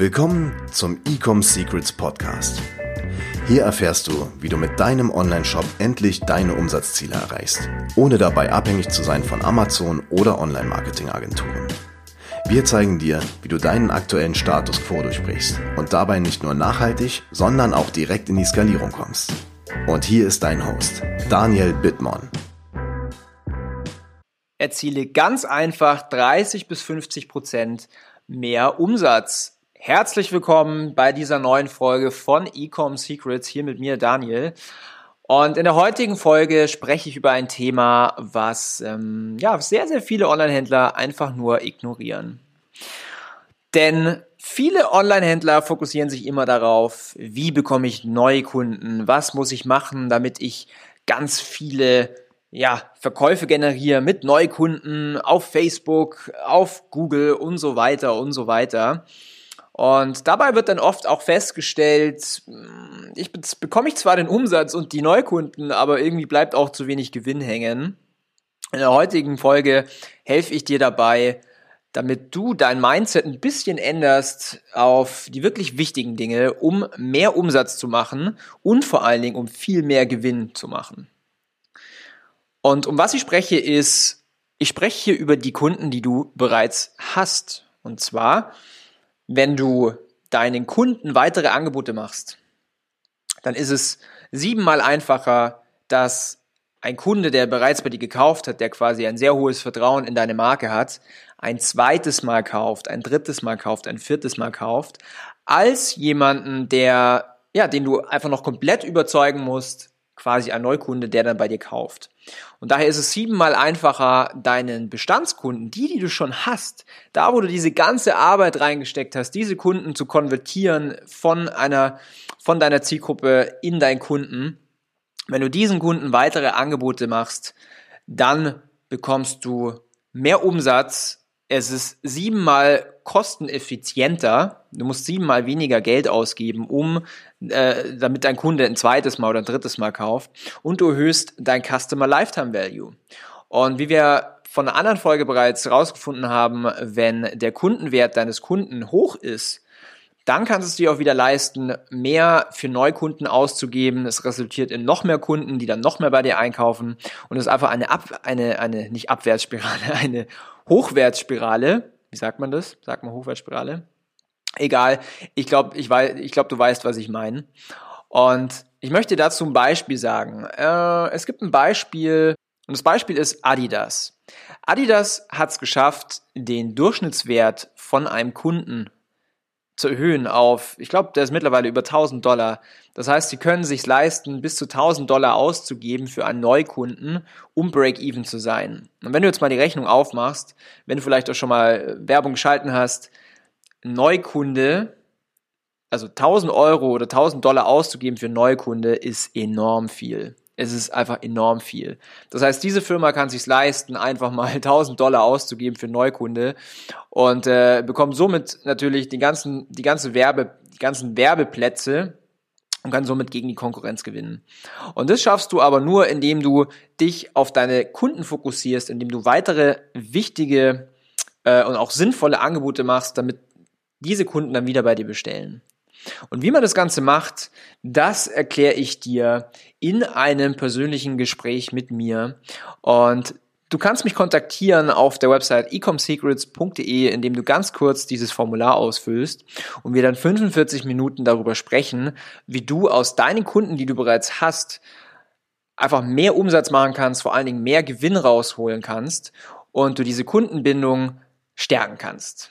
Willkommen zum Ecom Secrets Podcast. Hier erfährst du, wie du mit deinem Online-Shop endlich deine Umsatzziele erreichst, ohne dabei abhängig zu sein von Amazon oder Online-Marketing-Agenturen. Wir zeigen dir, wie du deinen aktuellen Status quo durchbrichst und dabei nicht nur nachhaltig, sondern auch direkt in die Skalierung kommst. Und hier ist dein Host, Daniel Bittmann. Erziele ganz einfach 30 bis 50 Prozent mehr Umsatz. Herzlich willkommen bei dieser neuen Folge von Ecom Secrets hier mit mir Daniel. Und in der heutigen Folge spreche ich über ein Thema, was ähm, ja sehr sehr viele Online-Händler einfach nur ignorieren. Denn viele Online-Händler fokussieren sich immer darauf, wie bekomme ich neue Kunden, was muss ich machen, damit ich ganz viele ja, Verkäufe generiere mit Neukunden auf Facebook, auf Google und so weiter und so weiter. Und dabei wird dann oft auch festgestellt, ich bekomme ich zwar den Umsatz und die Neukunden, aber irgendwie bleibt auch zu wenig Gewinn hängen. In der heutigen Folge helfe ich dir dabei, damit du dein Mindset ein bisschen änderst auf die wirklich wichtigen Dinge, um mehr Umsatz zu machen und vor allen Dingen um viel mehr Gewinn zu machen. Und um was ich spreche ist, ich spreche hier über die Kunden, die du bereits hast. Und zwar wenn du deinen Kunden weitere Angebote machst, dann ist es siebenmal einfacher, dass ein Kunde, der bereits bei dir gekauft hat, der quasi ein sehr hohes Vertrauen in deine Marke hat, ein zweites Mal kauft, ein drittes Mal kauft, ein viertes Mal kauft, als jemanden, der, ja, den du einfach noch komplett überzeugen musst, quasi ein Neukunde, der dann bei dir kauft. Und daher ist es siebenmal einfacher, deinen Bestandskunden, die, die du schon hast, da wo du diese ganze Arbeit reingesteckt hast, diese Kunden zu konvertieren von einer, von deiner Zielgruppe in deinen Kunden. Wenn du diesen Kunden weitere Angebote machst, dann bekommst du mehr Umsatz es ist siebenmal kosteneffizienter. Du musst siebenmal weniger Geld ausgeben, um äh, damit dein Kunde ein zweites Mal oder ein drittes Mal kauft. Und du erhöhst dein Customer Lifetime Value. Und wie wir von einer anderen Folge bereits herausgefunden haben, wenn der Kundenwert deines Kunden hoch ist, dann kannst du es dir auch wieder leisten, mehr für Neukunden auszugeben. Es resultiert in noch mehr Kunden, die dann noch mehr bei dir einkaufen. Und es ist einfach eine, Ab eine, eine nicht Abwärtsspirale, eine Hochwärtsspirale. Wie sagt man das? Sagt man Hochwärtsspirale? Egal. Ich glaube, ich weiß, ich glaube, du weißt, was ich meine. Und ich möchte dazu ein Beispiel sagen. Äh, es gibt ein Beispiel, und das Beispiel ist Adidas. Adidas hat es geschafft, den Durchschnittswert von einem Kunden zu erhöhen auf, ich glaube, der ist mittlerweile über 1000 Dollar. Das heißt, sie können sich leisten, bis zu 1000 Dollar auszugeben für einen Neukunden, um Break-Even zu sein. Und wenn du jetzt mal die Rechnung aufmachst, wenn du vielleicht auch schon mal Werbung geschalten hast, Neukunde, also 1000 Euro oder 1000 Dollar auszugeben für Neukunde ist enorm viel es ist einfach enorm viel. Das heißt, diese Firma kann sich leisten, einfach mal 1000 Dollar auszugeben für Neukunde und äh, bekommt somit natürlich die ganzen, die ganze Werbe, die ganzen Werbeplätze und kann somit gegen die Konkurrenz gewinnen. Und das schaffst du aber nur, indem du dich auf deine Kunden fokussierst, indem du weitere wichtige äh, und auch sinnvolle Angebote machst, damit diese Kunden dann wieder bei dir bestellen. Und wie man das Ganze macht, das erkläre ich dir in einem persönlichen Gespräch mit mir. Und du kannst mich kontaktieren auf der Website ecomsecrets.de, indem du ganz kurz dieses Formular ausfüllst und wir dann 45 Minuten darüber sprechen, wie du aus deinen Kunden, die du bereits hast, einfach mehr Umsatz machen kannst, vor allen Dingen mehr Gewinn rausholen kannst und du diese Kundenbindung stärken kannst.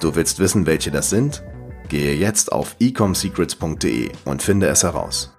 Du willst wissen, welche das sind? Gehe jetzt auf ecomsecrets.de und finde es heraus.